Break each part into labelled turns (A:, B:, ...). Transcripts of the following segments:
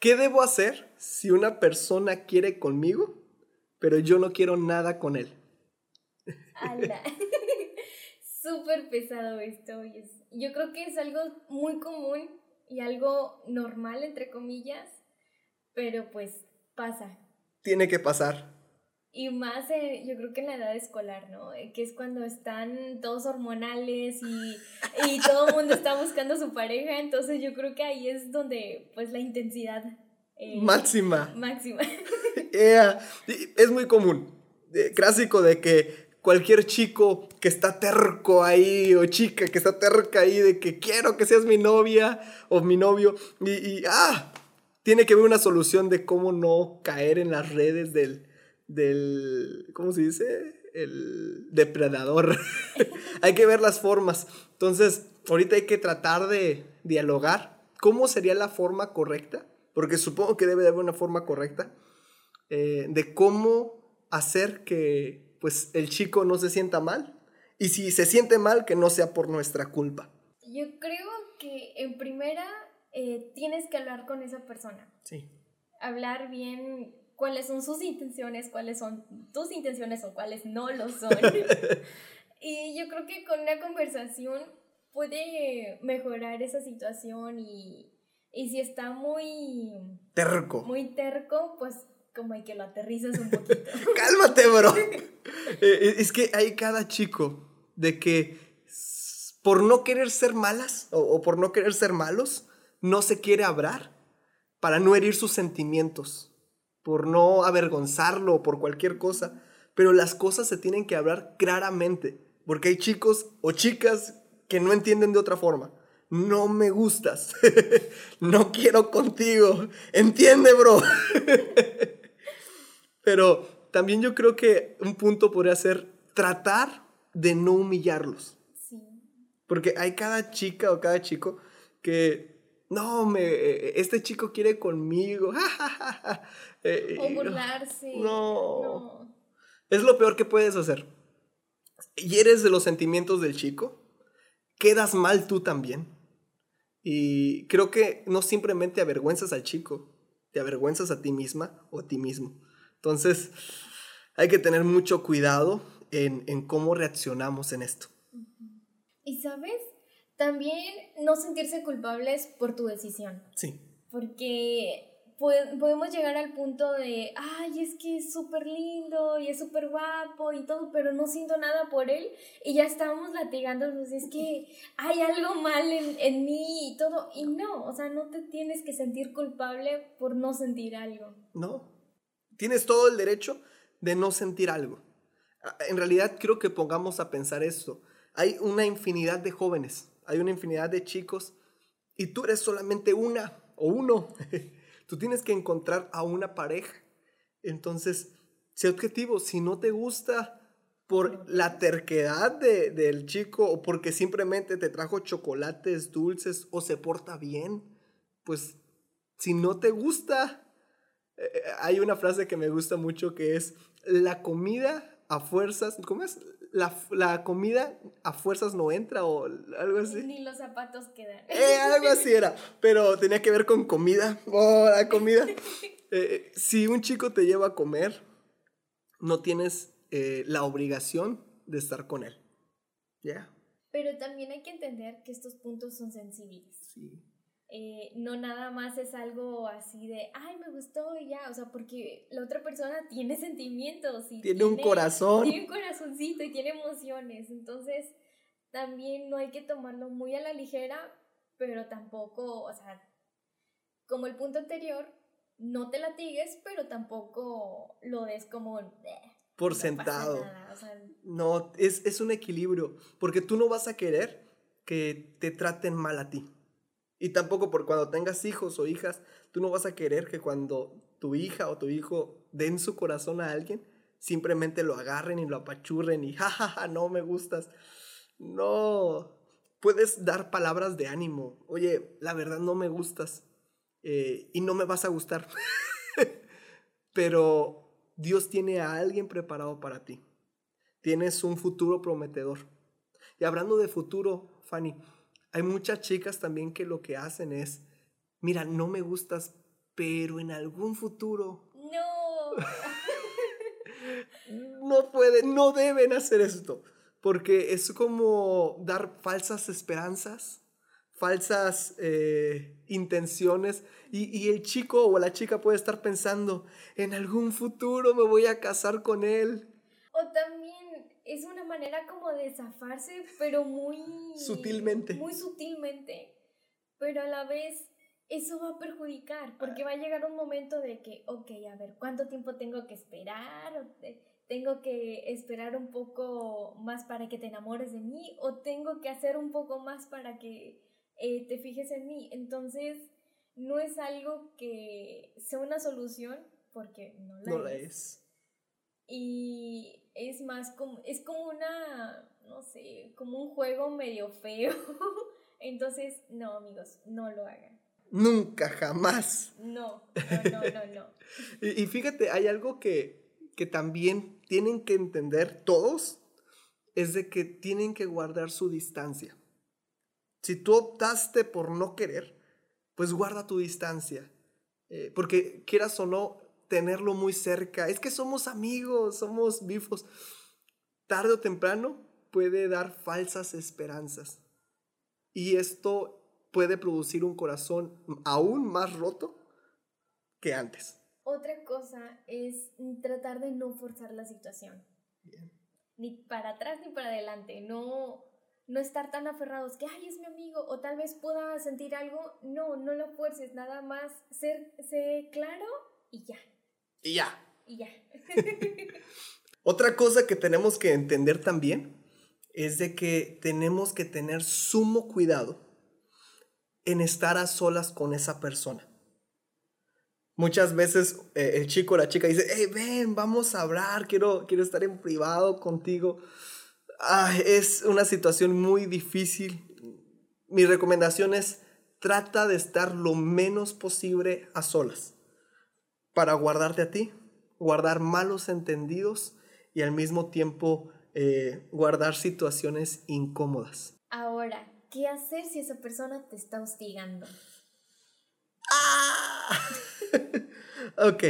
A: ¿Qué debo hacer si una persona quiere conmigo, pero yo no quiero nada con él?
B: ¡Hala! Súper pesado esto. Yo creo que es algo muy común y algo normal, entre comillas, pero pues pasa.
A: Tiene que pasar.
B: Y más, eh, yo creo que en la edad escolar, ¿no? Eh, que es cuando están todos hormonales y, y todo el mundo está buscando su pareja, entonces yo creo que ahí es donde, pues, la intensidad...
A: Eh, máxima.
B: Máxima.
A: Es muy común, clásico de que cualquier chico que está terco ahí o chica que está terca ahí de que quiero que seas mi novia o mi novio y, y ah, tiene que haber una solución de cómo no caer en las redes del del, ¿cómo se dice? El depredador. hay que ver las formas. Entonces, ahorita hay que tratar de dialogar. ¿Cómo sería la forma correcta? Porque supongo que debe de haber una forma correcta eh, de cómo hacer que pues el chico no se sienta mal. Y si se siente mal, que no sea por nuestra culpa.
B: Yo creo que en primera eh, tienes que hablar con esa persona.
A: Sí.
B: Hablar bien cuáles son sus intenciones, cuáles son tus intenciones o cuáles no lo son. y yo creo que con una conversación puede mejorar esa situación y, y si está muy...
A: Terco.
B: Muy terco, pues como hay que lo aterrizas un poquito.
A: Cálmate, bro. Eh, eh, es que hay cada chico de que por no querer ser malas o, o por no querer ser malos, no se quiere hablar para no herir sus sentimientos por no avergonzarlo o por cualquier cosa, pero las cosas se tienen que hablar claramente, porque hay chicos o chicas que no entienden de otra forma. No me gustas, no quiero contigo, entiende, bro. pero también yo creo que un punto podría ser tratar de no humillarlos. Porque hay cada chica o cada chico que no, me, este chico quiere conmigo.
B: Eh, o burlarse.
A: No. Es lo peor que puedes hacer. Y eres de los sentimientos del chico. Quedas mal tú también. Y creo que no simplemente avergüenzas al chico, te avergüenzas a ti misma o a ti mismo. Entonces, hay que tener mucho cuidado en, en cómo reaccionamos en esto.
B: Y sabes, también no sentirse culpables por tu decisión.
A: Sí.
B: Porque podemos llegar al punto de, ay, es que es súper lindo y es súper guapo y todo, pero no siento nada por él y ya estamos latigándonos, es que hay algo mal en, en mí y todo, y no, o sea, no te tienes que sentir culpable por no sentir algo.
A: No, tienes todo el derecho de no sentir algo. En realidad creo que pongamos a pensar esto. Hay una infinidad de jóvenes hay una infinidad de chicos y tú eres solamente una o uno. tú tienes que encontrar a una pareja. Entonces, sé objetivo, si no te gusta por la terquedad del chico o porque simplemente te trajo chocolates dulces o se porta bien, pues si no te gusta, eh, eh, hay una frase que me gusta mucho que es, la comida a fuerzas, ¿cómo es? La, comida a fuerzas no entra o algo así.
B: Ni los zapatos quedan.
A: Eh, algo así era, pero tenía que ver con comida. Oh, la comida. Eh, si un chico te lleva a comer, no tienes eh, la obligación de estar con él. ¿Ya?
B: Pero también hay que entender que estos puntos son sensibles.
A: Sí.
B: Eh, no nada más es algo así de, ay, me gustó y ya, o sea, porque la otra persona tiene sentimientos y
A: tiene, un corazón.
B: Tiene un corazoncito y tiene emociones, entonces también no hay que tomarlo muy a la ligera, pero tampoco, o sea, como el punto anterior, no te latigues, pero tampoco lo des como...
A: Por sentado. no, es, es un equilibrio, porque tú no vas a querer que te traten mal a ti. Y tampoco por cuando tengas hijos o hijas, tú no vas a querer que cuando tu hija o tu hijo den su corazón a alguien, simplemente lo agarren y lo apachurren y jajaja, no me gustas. No, puedes dar palabras de ánimo. Oye, la verdad no me gustas eh, y no me vas a gustar. Pero Dios tiene a alguien preparado para ti. Tienes un futuro prometedor. Y hablando de futuro, Fanny, hay muchas chicas también que lo que hacen es, mira, no me gustas, pero en algún futuro
B: No.
A: no pueden, no deben hacer esto, porque es como dar falsas esperanzas, falsas eh, intenciones, y, y el chico o la chica puede estar pensando, en algún futuro me voy a casar con él.
B: O también es una manera como de zafarse, pero muy...
A: Sutilmente.
B: Muy sutilmente. Pero a la vez eso va a perjudicar, porque va a llegar un momento de que, ok, a ver, ¿cuánto tiempo tengo que esperar? ¿Tengo que esperar un poco más para que te enamores de mí? ¿O tengo que hacer un poco más para que eh, te fijes en mí? Entonces, no es algo que sea una solución, porque no la
A: No la
B: es.
A: Es.
B: Y es más como, es como una, no sé, como un juego medio feo. Entonces, no, amigos, no lo hagan.
A: Nunca, jamás.
B: No, no, no, no, no.
A: Y, y fíjate, hay algo que, que también tienen que entender todos, es de que tienen que guardar su distancia. Si tú optaste por no querer, pues guarda tu distancia. Eh, porque quieras o no, tenerlo muy cerca. Es que somos amigos, somos bifos. Tarde o temprano puede dar falsas esperanzas. Y esto puede producir un corazón aún más roto que antes.
B: Otra cosa es tratar de no forzar la situación.
A: Bien.
B: Ni para atrás ni para adelante. No, no estar tan aferrados que, ay, es mi amigo, o tal vez pueda sentir algo. No, no lo fuerces, nada más ser, sé claro y ya,
A: Y ya.
B: y ya.
A: Otra cosa que tenemos que entender también es de que tenemos que tener sumo cuidado en estar a solas con esa persona. Muchas veces eh, el chico o la chica dice, hey, ven, vamos a hablar, quiero, quiero estar en privado contigo. Es una situación muy difícil. Mi recomendación es, trata de estar lo menos posible a solas para guardarte a ti, guardar malos entendidos y al mismo tiempo eh, guardar situaciones incómodas.
B: Ahora, ¿qué hacer si esa persona te está hostigando?
A: ¡Ah! ok.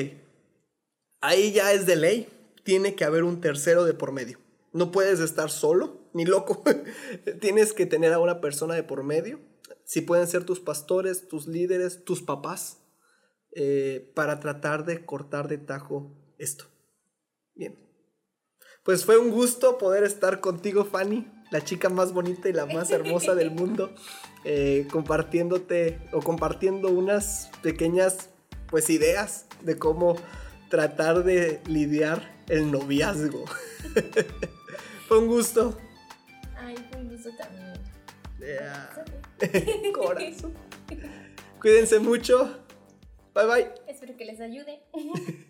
A: Ahí ya es de ley. Tiene que haber un tercero de por medio. No puedes estar solo, ni loco. Tienes que tener a una persona de por medio. Si pueden ser tus pastores, tus líderes, tus papás, eh, para tratar de cortar de tajo esto. Bien. Pues fue un gusto poder estar contigo, Fanny, la chica más bonita y la más hermosa del mundo, eh, compartiéndote o compartiendo unas pequeñas pues ideas de cómo tratar de lidiar el noviazgo. fue un gusto.
B: Ay, fue un gusto también.
A: Yeah. Corazón. Cuídense mucho. Bye bye.
B: Espero que les ayude.